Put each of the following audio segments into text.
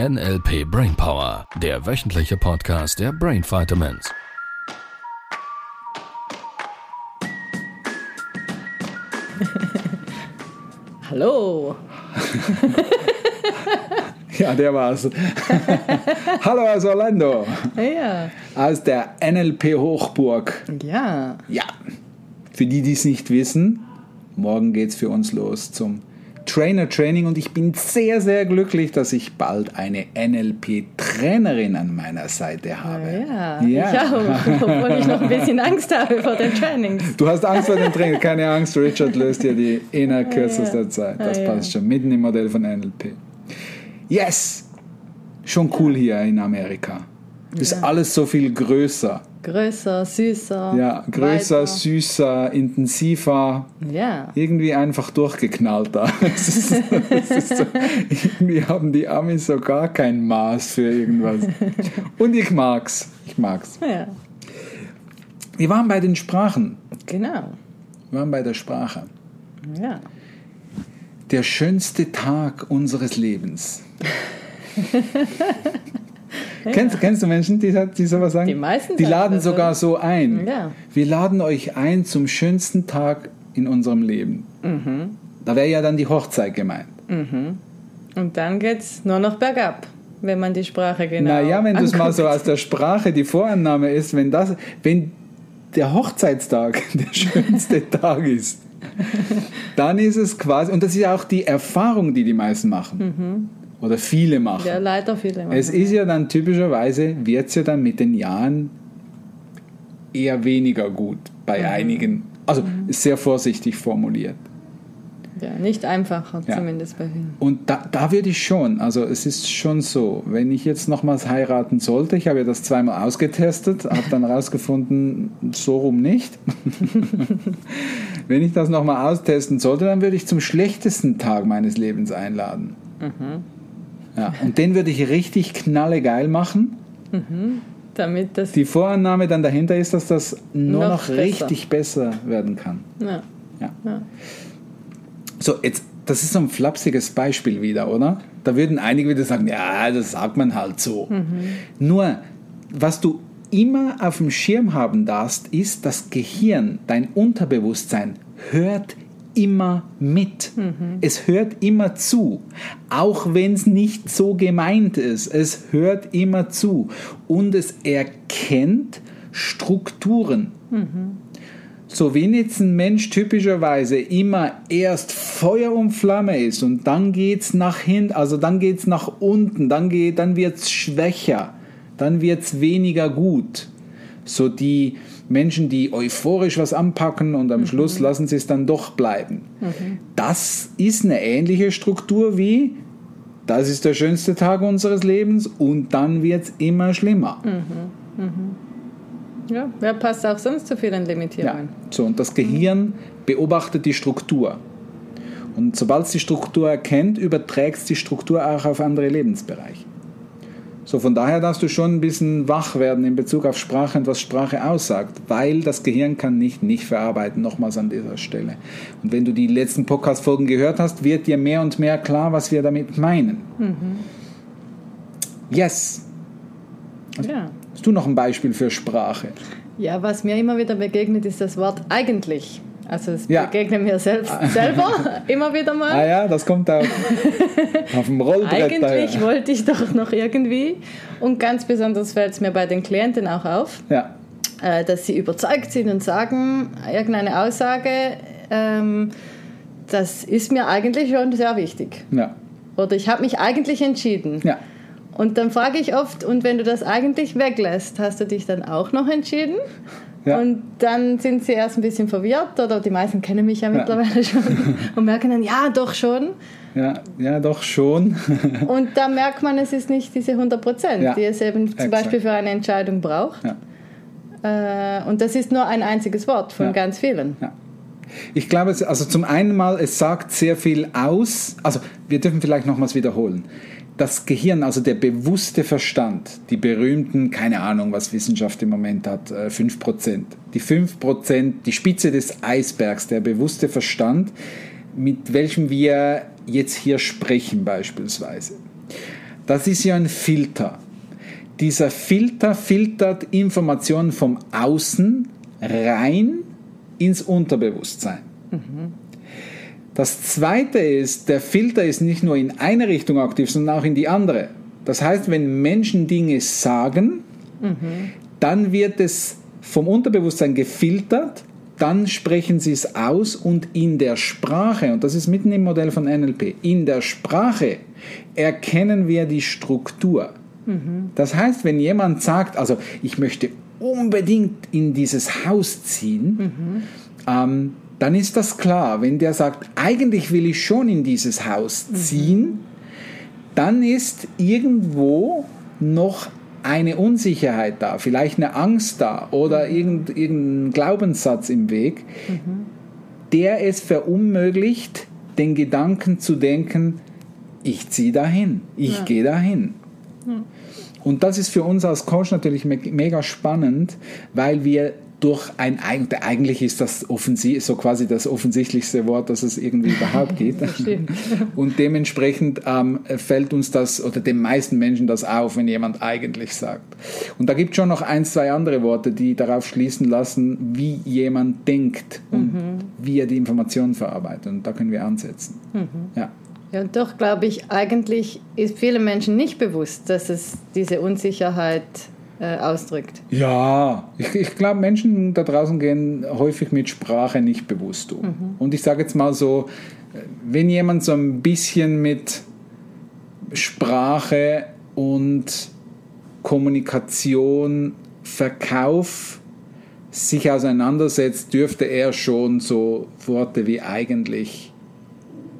NLP Brainpower, der wöchentliche Podcast der Brain Vitamins. Hallo. Ja, der war's. Hallo aus Orlando. Ja. Aus der NLP Hochburg. Ja. Ja. Für die, die es nicht wissen, morgen geht's für uns los zum Trainer Training und ich bin sehr, sehr glücklich, dass ich bald eine NLP-Trainerin an meiner Seite habe. Ja, ja. ich auch, obwohl ich noch ein bisschen Angst habe vor den Trainings. Du hast Angst vor den Trainings, keine Angst, Richard löst dir die innerhalb kürzester ja. Zeit. Das ja, passt schon, mitten im Modell von NLP. Yes! Schon cool hier in Amerika. Ist alles so viel größer. Größer, süßer. Ja, größer, weiter. süßer, intensiver. Ja. Irgendwie einfach durchgeknallter. Es ist, es ist so, irgendwie haben die Amis so gar kein Maß für irgendwas. Und ich mag's. Ich mag's. Ja. Wir waren bei den Sprachen. Genau. Wir waren bei der Sprache. Ja. Der schönste Tag unseres Lebens. Kennst, kennst du Menschen, die, die sowas sagen? Die meisten. Die laden sogar so ein. Ja. Wir laden euch ein zum schönsten Tag in unserem Leben. Mhm. Da wäre ja dann die Hochzeit gemeint. Mhm. Und dann geht es nur noch bergab, wenn man die Sprache genau Naja, wenn du es mal so aus der Sprache die Vorannahme ist, wenn, das, wenn der Hochzeitstag der schönste Tag ist, dann ist es quasi, und das ist ja auch die Erfahrung, die die meisten machen. Mhm. Oder viele machen. Ja, leider viele machen. Es ist ja dann typischerweise, wird es ja dann mit den Jahren eher weniger gut bei Mhm. einigen. Also ist sehr vorsichtig formuliert. Ja, nicht einfacher, Ja. zumindest bei vielen. Und da, da würde ich schon, also es ist schon so, wenn ich jetzt nochmals heiraten sollte, ich habe ja das zweimal ausgetestet, habe dann herausgefunden, so rum nicht. wenn ich das nochmal austesten sollte, dann würde ich zum schlechtesten Tag meines Lebens einladen. Ja, und den würde ich richtig knallegeil machen. Damit das. Die Vorannahme dann dahinter ist, dass das nur noch, Noch besser. richtig besser werden kann. ja. Ja. Ja. So, jetzt, das ist so ein flapsiges Beispiel wieder, oder? Da würden einige wieder sagen, ja, das sagt man halt so. Nur, was du immer auf dem Schirm haben darfst, ist, das Gehirn, dein Unterbewusstsein hört immer mit. Es hört immer zu. Auch wenn es nicht so gemeint ist. Es hört immer zu. Und es erkennt Strukturen. So, wenn jetzt ein Mensch typischerweise immer erst Feuer und Flamme ist und dann geht's nach hinten, also dann geht's nach unten, dann geht, dann wird's schwächer, dann wird's weniger gut. So die Menschen, die euphorisch was anpacken und am Schluss lassen sie es dann doch bleiben. Das ist eine ähnliche Struktur wie das ist der schönste Tag unseres Lebens und dann wird's immer schlimmer. ja, wer passt auch sonst zu vielen Ja, Limitierungen? so und das Gehirn beobachtet die Struktur. Und sobald es die Struktur erkennt, überträgt es die Struktur auch auf andere Lebensbereiche. So, von daher darfst du schon ein bisschen wach werden in Bezug auf Sprache und was Sprache aussagt, weil das Gehirn kann nicht nicht verarbeiten, nochmals an dieser Stelle. Und wenn du die letzten Podcast-Folgen gehört hast, wird dir mehr und mehr klar, was wir damit meinen. Yes. Ja. Hast du noch ein Beispiel für Sprache? ja, was mir immer wieder begegnet, ist das Wort eigentlich. Also es Ja. begegnet mir selbst selber immer wieder mal. Ah ja, das kommt auf, auf dem Rollbrett Eigentlich wollte ich doch noch irgendwie. Und ganz besonders fällt es mir bei den Klienten auch auf, Ja, äh, dass sie überzeugt sind und sagen, irgendeine Aussage, ähm, das ist mir eigentlich schon sehr wichtig. ja, Oder ich habe mich eigentlich entschieden. ja. Und dann frage ich oft, und wenn du das eigentlich weglässt, hast du dich dann auch noch entschieden? Ja. Und dann sind sie erst ein bisschen verwirrt, oder die meisten kennen mich ja mittlerweile schon und merken dann, ja, doch schon. Ja, ja, doch schon. Und da merkt man, es ist nicht diese 100 Prozent, Ja, die es eben zum exakt. Beispiel für eine Entscheidung braucht. Ja. Äh, und das ist nur ein einziges Wort von ganz vielen. Ich glaube, also zum einen mal, es sagt sehr viel aus. Also wir dürfen vielleicht nochmals wiederholen. Das Gehirn, also der bewusste Verstand, die berühmten, keine Ahnung, was Wissenschaft im Moment hat, äh, 5%. Die 5%, die Spitze des Eisbergs, der bewusste Verstand, mit welchem wir jetzt hier sprechen beispielsweise. das ist ja ein Filter. Dieser Filter filtert Informationen vom Außen rein ins Unterbewusstsein. Das zweite ist, der Filter ist nicht nur in eine Richtung aktiv, sondern auch in die andere. Das heißt, wenn Menschen Dinge sagen, dann wird es vom Unterbewusstsein gefiltert, dann sprechen sie es aus und in der Sprache, und das ist mitten im Modell von NLP, in der Sprache erkennen wir die Struktur. Das heißt, wenn jemand sagt, also ich möchte unbedingt in dieses Haus ziehen, ähm, dann ist das klar. Wenn der sagt, eigentlich will ich schon in dieses Haus ziehen, dann ist irgendwo noch eine Unsicherheit da, vielleicht eine Angst da oder irgendein, irgendein Glaubenssatz im Weg, der es verunmöglicht, den Gedanken zu denken, ich ziehe dahin, ich Ja. gehe dahin. Und das ist für uns als Coach natürlich me- mega spannend, weil wir durch ein eig- eigentlich ist das offensi so quasi das offensichtlichste Wort, das es irgendwie überhaupt gibt. stimmt. Und dementsprechend ähm, fällt uns das oder den meisten Menschen das auf, wenn jemand eigentlich sagt. Und da gibt es schon noch ein, zwei andere Worte, die darauf schließen lassen, wie jemand denkt und wie er die Informationen verarbeitet. Und da können wir ansetzen. Ja. Ja, und doch glaube ich, eigentlich ist vielen Menschen nicht bewusst, dass es diese Unsicherheit äh, ausdrückt. Ja, ich, ich glaube, Menschen da draußen gehen häufig mit Sprache nicht bewusst um. Und ich sage jetzt mal so, wenn jemand so ein bisschen mit Sprache und Kommunikation, Verkauf sich auseinandersetzt, dürfte er schon so Worte wie eigentlich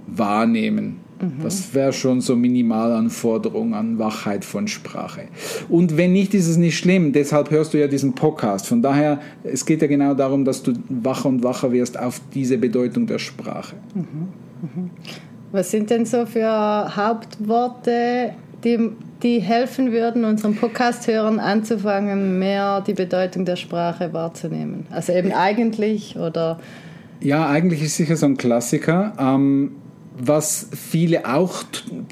wahrnehmen. Das wäre schon so Minimalanforderung an Wachheit von Sprache. Und wenn nicht, ist es nicht schlimm. Deshalb hörst du ja diesen Podcast. Von daher, es geht ja genau darum, dass du wacher und wacher wirst auf diese Bedeutung der Sprache. Was sind denn so für Hauptworte, die, die helfen würden, unseren Podcast-Hörern anzufangen, mehr die Bedeutung der Sprache wahrzunehmen? Also eben eigentlich oder Ja, eigentlich ist sicher so ein Klassiker. Ähm, was viele auch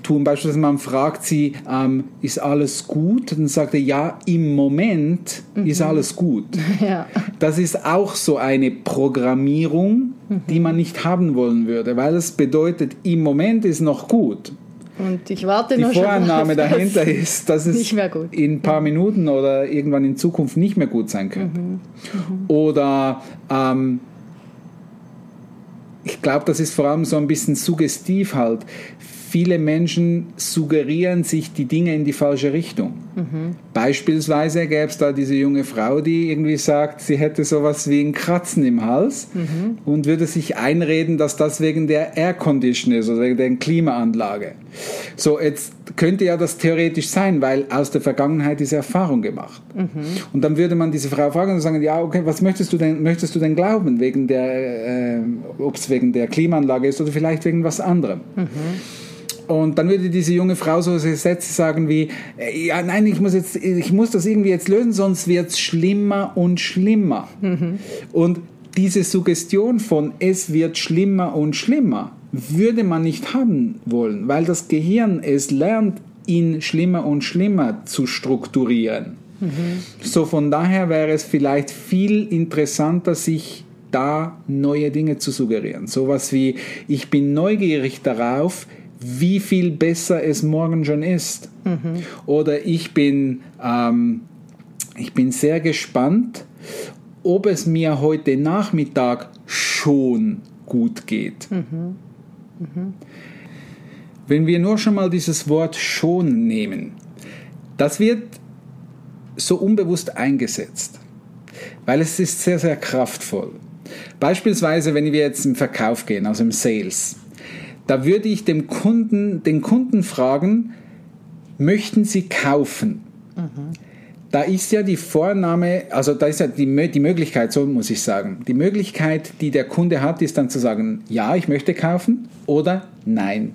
tun, beispielsweise man fragt sie, ähm, ist alles gut? Dann sagt er, ja, im Moment ist alles gut. ja. Das ist auch so eine Programmierung, die man nicht haben wollen würde, weil es bedeutet, im Moment ist noch gut. Und ich warte Die Vorannahme dahinter ist, dass es in ein paar Minuten oder irgendwann in Zukunft nicht mehr gut sein könnte. Oder ähm, ich glaube, das ist vor allem so ein bisschen suggestiv halt. Viele Menschen suggerieren sich die Dinge in die falsche Richtung. Beispielsweise gäbe es da diese junge Frau, die irgendwie sagt, sie hätte sowas wie ein Kratzen im Hals und würde sich einreden, dass das wegen der Air Condition ist oder wegen der Klimaanlage. So, jetzt könnte ja das theoretisch sein, weil aus der Vergangenheit diese Erfahrung gemacht. Und dann würde man diese Frau fragen und sagen, ja, okay, was möchtest du denn, möchtest du denn glauben, äh, ob es wegen der Klimaanlage ist oder vielleicht wegen was anderem? Und dann würde diese junge Frau so Sätze sagen wie, äh, ja, nein, ich muss, jetzt, ich muss das irgendwie jetzt lösen, sonst wird es schlimmer und schlimmer. Und diese Suggestion von es wird schlimmer und schlimmer würde man nicht haben wollen, weil das Gehirn es lernt, ihn schlimmer und schlimmer zu strukturieren. So von daher wäre es vielleicht viel interessanter, sich da neue Dinge zu suggerieren. Sowas wie, ich bin neugierig darauf, wie viel besser es morgen schon ist. Oder ich bin, ähm, ich bin sehr gespannt, ob es mir heute Nachmittag schon gut geht. Wenn wir nur schon mal dieses Wort schon nehmen, das wird so unbewusst eingesetzt, weil es ist sehr, sehr kraftvoll. Beispielsweise, wenn wir jetzt im Verkauf gehen, also im Sales, da würde ich dem Kunden, den Kunden fragen, möchten Sie kaufen? Da ist ja die Vorname, also da ist ja die, die Möglichkeit, so muss ich sagen, die Möglichkeit, die der Kunde hat, ist dann zu sagen, ja, ich möchte kaufen oder nein.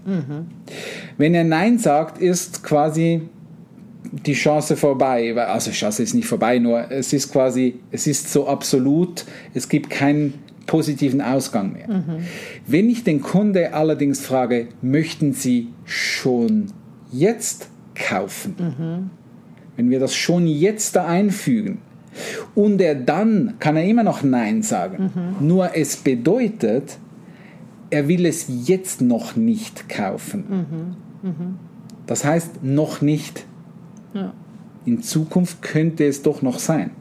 Wenn er nein sagt, ist quasi die Chance vorbei. Also Chance ist nicht vorbei, nur es ist quasi, es ist so absolut, es gibt keinen positiven Ausgang mehr. Wenn ich den Kunde allerdings frage, möchten Sie schon jetzt kaufen, wenn wir das schon jetzt da einfügen, und er dann, kann er immer noch Nein sagen. Nur es bedeutet, er will es jetzt noch nicht kaufen. Das heißt, noch nicht. Ja. In Zukunft könnte es doch noch sein.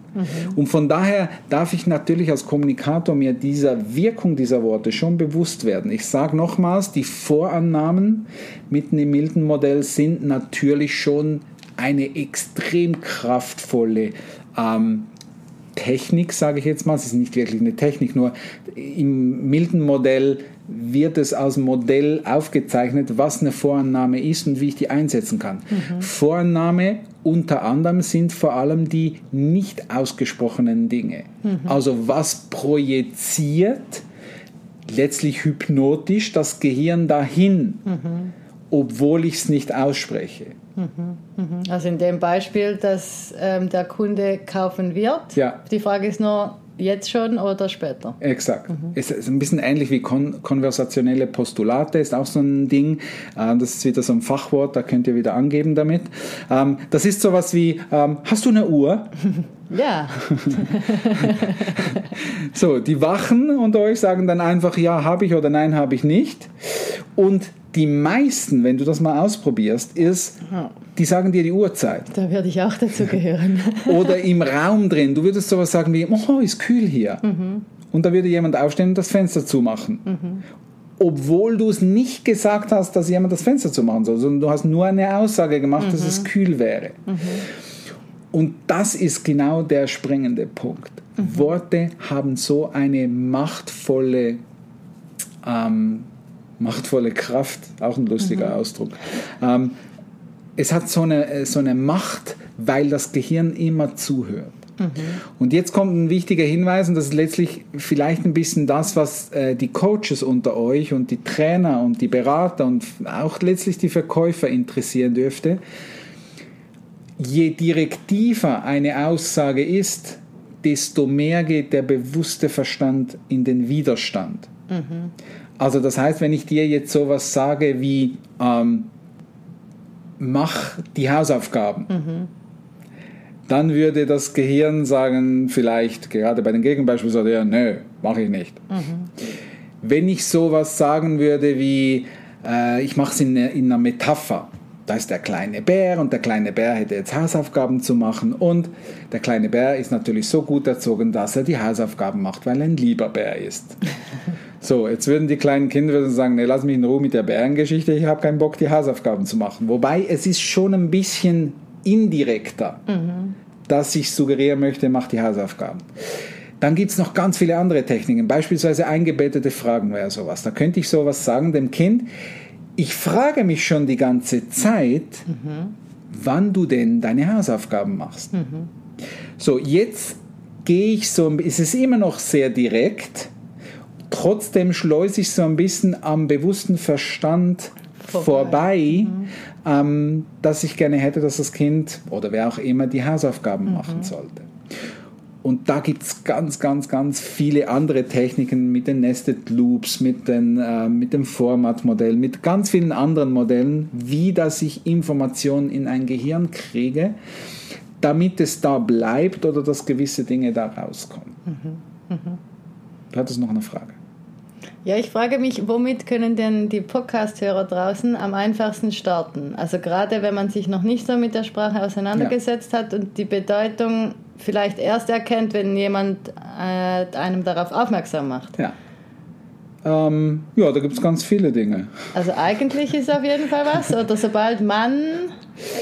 Und von daher darf ich natürlich als Kommunikator mir dieser Wirkung dieser Worte schon bewusst werden. Ich sage nochmals, die Vorannahmen mitten im milden Modell sind natürlich schon eine extrem kraftvolle ähm, Technik, sage ich jetzt mal. Es ist nicht wirklich eine Technik, nur im milden Modell wird es als Modell aufgezeichnet, was eine Vorannahme ist und wie ich die einsetzen kann. Vorannahme unter anderem sind vor allem die nicht ausgesprochenen Dinge. Also was projiziert letztlich hypnotisch das Gehirn dahin, obwohl ich es nicht ausspreche. Also in dem Beispiel, dass ähm, der Kunde kaufen wird. Ja. Die Frage ist nur, jetzt schon oder später? Exakt. Es ist ein bisschen ähnlich wie kon konversationelle Postulate, ist auch so ein Ding. Ähm, das ist wieder so ein Fachwort, da könnt ihr wieder angeben damit. Ähm, das ist sowas wie, ähm, hast du eine Uhr? Ja. So, die Wachen unter euch sagen dann einfach, ja, habe ich oder nein, habe ich nicht. Und die meisten, wenn du das mal ausprobierst, ist, die sagen dir die Uhrzeit. Da würde ich auch dazu gehören. Oder im Raum drin. Du würdest sowas sagen wie, oh, ist kühl hier. Und da würde jemand aufstehen und das Fenster zumachen. Obwohl du es nicht gesagt hast, dass jemand das Fenster zumachen soll, sondern du hast nur eine Aussage gemacht, dass es kühl wäre. Und das ist genau der springende Punkt. Worte haben so eine machtvolle, ähm, machtvolle Kraft, auch ein lustiger Ausdruck. Ähm, es hat so eine, äh, so eine Macht, weil das Gehirn immer zuhört. Und jetzt kommt ein wichtiger Hinweis, und das ist letztlich vielleicht ein bisschen das, was äh, die Coaches unter euch und die Trainer und die Berater und auch letztlich die Verkäufer interessieren dürfte. Je direktiver eine Aussage ist, desto mehr geht der bewusste Verstand in den Widerstand. Also das heißt, wenn ich dir jetzt sowas sage wie ähm, mach die Hausaufgaben, dann würde das Gehirn sagen, vielleicht gerade bei den Gegenbeispielen, sagt er, nö, mache ich nicht. Wenn ich sowas sagen würde wie, äh, ich mache es in, in einer Metapher, da ist der kleine Bär und der kleine Bär hätte jetzt Hausaufgaben zu machen und der kleine Bär ist natürlich so gut erzogen, dass er die Hausaufgaben macht, weil er ein lieber Bär ist. So, jetzt würden die kleinen Kinder sagen, nee, lass mich in Ruhe mit der Bärengeschichte, ich habe keinen Bock, die Hausaufgaben zu machen. Wobei es ist schon ein bisschen indirekter, dass ich suggerieren möchte, mach die Hausaufgaben. Dann gibt es noch ganz viele andere Techniken, beispielsweise eingebettete Fragen wäre sowas. Da könnte ich sowas sagen dem Kind, ich frage mich schon die ganze Zeit, wann du denn deine Hausaufgaben machst. So, jetzt gehe ich so, es ist immer noch sehr direkt, trotzdem schleuse ich so ein bisschen am bewussten Verstand Vorbei. vorbei, ähm, dass ich gerne hätte, dass das Kind oder wer auch immer die Hausaufgaben machen sollte. Und da gibt es ganz, ganz, ganz viele andere Techniken mit den Nested Loops, mit, den, äh, mit dem Format-Modell, mit ganz vielen anderen Modellen, wie dass ich Informationen in ein Gehirn kriege, damit es da bleibt oder dass gewisse Dinge da rauskommen. Du hattest noch eine Frage. Ja, ich frage mich, womit können denn die Podcast-Hörer draußen am einfachsten starten? Also gerade wenn man sich noch nicht so mit der Sprache auseinandergesetzt hat und die Bedeutung vielleicht erst erkennt, wenn jemand äh, einem darauf aufmerksam macht. Ja. Ähm, ja, da gibt es ganz viele Dinge. Also eigentlich ist auf jeden Fall was. Oder sobald Mann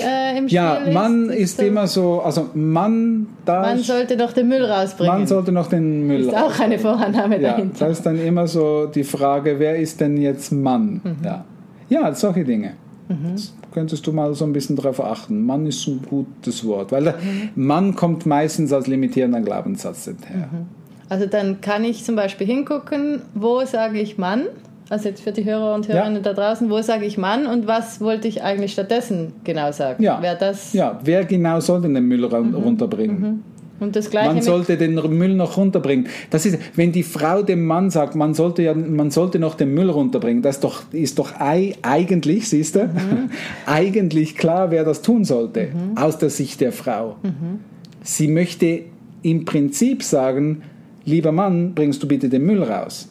äh, im Spiel Ja, ist. Mann ist so- immer so, also Mann, da Man sollte doch den Müll rausbringen. man sollte noch den Müll ist auch eine Vorannahme Ja, dahinter. da ist dann immer so die Frage, wer ist denn jetzt Mann? Ja. ja, solche Dinge. Das könntest du mal so ein bisschen darauf achten. Mann ist ein gutes Wort, weil der Mann kommt meistens als limitierender Glaubenssatz her. Also dann kann ich zum Beispiel hingucken, wo sage ich Mann, also jetzt für die Hörer und Hörerinnen da draußen, wo sage ich Mann und was wollte ich eigentlich stattdessen genau sagen? Ja. Wäre das Ja, wer genau soll denn den Müll ra- runterbringen? Und das Gleiche man sollte den Müll noch runterbringen. Das ist, wenn die Frau dem Mann sagt, man sollte ja, man sollte noch den Müll runterbringen, das ist doch, ist doch ei, eigentlich, siehst du, Mhm. eigentlich klar, wer das tun sollte, aus der Sicht der Frau. Mhm. Sie möchte im Prinzip sagen, lieber Mann, bringst du bitte den Müll raus.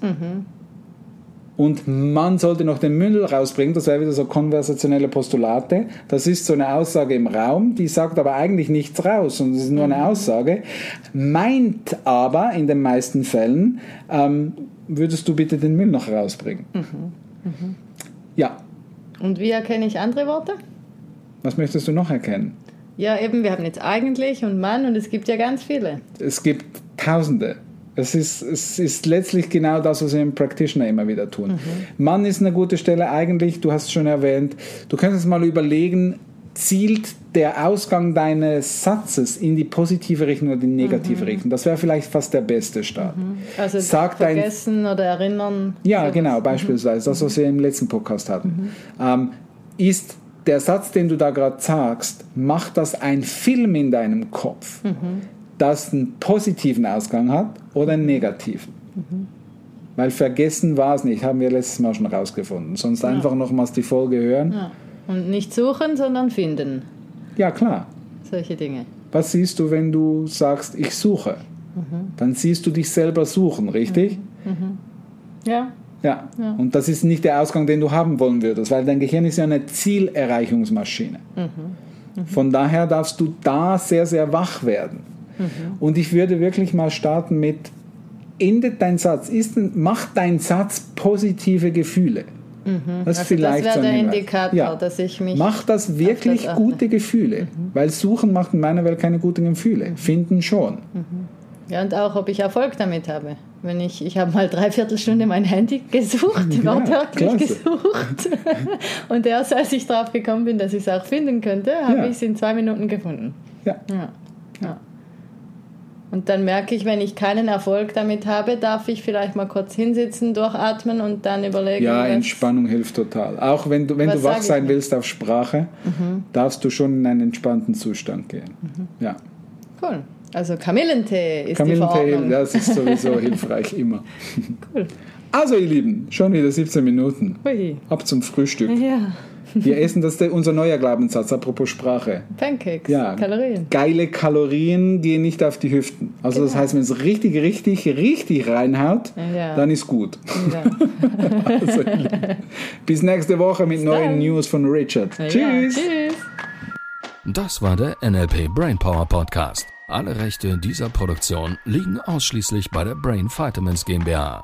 Mhm. Und man sollte noch den Müll rausbringen, das wäre wieder so konversationelle Postulate. Das ist so eine Aussage im Raum, die sagt aber eigentlich nichts raus, und es ist nur eine Aussage. Meint aber in den meisten Fällen, ähm, würdest du bitte den Müll noch rausbringen. Ja, Und wie erkenne ich andere Worte? was möchtest du noch erkennen? Ja, eben, wir haben jetzt eigentlich und Mann und es gibt ja ganz viele. Es gibt Tausende. Es ist, es ist letztlich genau das, was wir im Practitioner immer wieder tun. Mann ist eine gute Stelle eigentlich, du hast es schon erwähnt. Du könntest mal überlegen, zielt der Ausgang deines Satzes in die positive Richtung oder die negative Richtung? Das wäre vielleicht fast der beste Start. Also Sag dein vergessen oder erinnern. Ja, genau, beispielsweise, das, was wir im letzten Podcast hatten. Ähm, ist der Satz, den du da gerade sagst, macht das ein Film in deinem Kopf, das einen positiven Ausgang hat oder einen negativen? Weil vergessen war es nicht, haben wir letztes Mal schon rausgefunden. Sonst einfach nochmals die Folge hören. Ja. Und nicht suchen, sondern finden. Ja, klar. Solche Dinge. Was siehst du, wenn du sagst, ich suche? Dann siehst du dich selber suchen, richtig? Ja, Ja. Und das ist nicht der Ausgang, den du haben wollen würdest, weil dein Gehirn ist ja eine Zielerreichungsmaschine. Von daher darfst du da sehr, sehr wach werden. Und ich würde wirklich mal starten mit, endet dein Satz, ist, macht dein Satz positive Gefühle. Das ist Also vielleicht das so wäre ein der. Indikator, Ja. dass ich mich. Macht das wirklich das gute Gefühle? Weil Suchen macht in meiner Welt keine guten Gefühle. Finden schon. Ja, und auch, ob ich Erfolg damit habe. Wenn ich, ich habe mal dreiviertel Stunde mein Handy gesucht, Ja, wortwörtlich gesucht. Und erst als ich drauf gekommen bin, dass ich es auch finden könnte, habe Ja. ich es in zwei Minuten gefunden. Ja. ja. Und dann merke ich, wenn ich keinen Erfolg damit habe, darf ich vielleicht mal kurz hinsitzen, durchatmen und dann überlegen. Ja, Entspannung hilft total. Auch wenn du, wenn du wach sein willst auf Sprache, darfst du schon in einen entspannten Zustand gehen. Ja. Cool. Also Kamillentee ist die Kamillentee, Verordnung. das ist sowieso hilfreich immer. Cool. Also ihr Lieben, schon wieder 17 Minuten. Hui. Ab zum Frühstück. Ja, Wir essen, das ist der- unser neuer Glaubenssatz, apropos Sprache. Pancakes, Ja, Kalorien. geile Kalorien gehen nicht auf die Hüften. Also das Genau. heißt, wenn es richtig, richtig, richtig reinhaut, Ja. dann ist gut. Ja. Also, bis nächste Woche mit neuen dann. News von Richard. Ja, Tschüss. tschüss. Das war der NLP Brainpower Podcast. Alle Rechte dieser Produktion liegen ausschließlich bei der Brain Vitamins GmbH.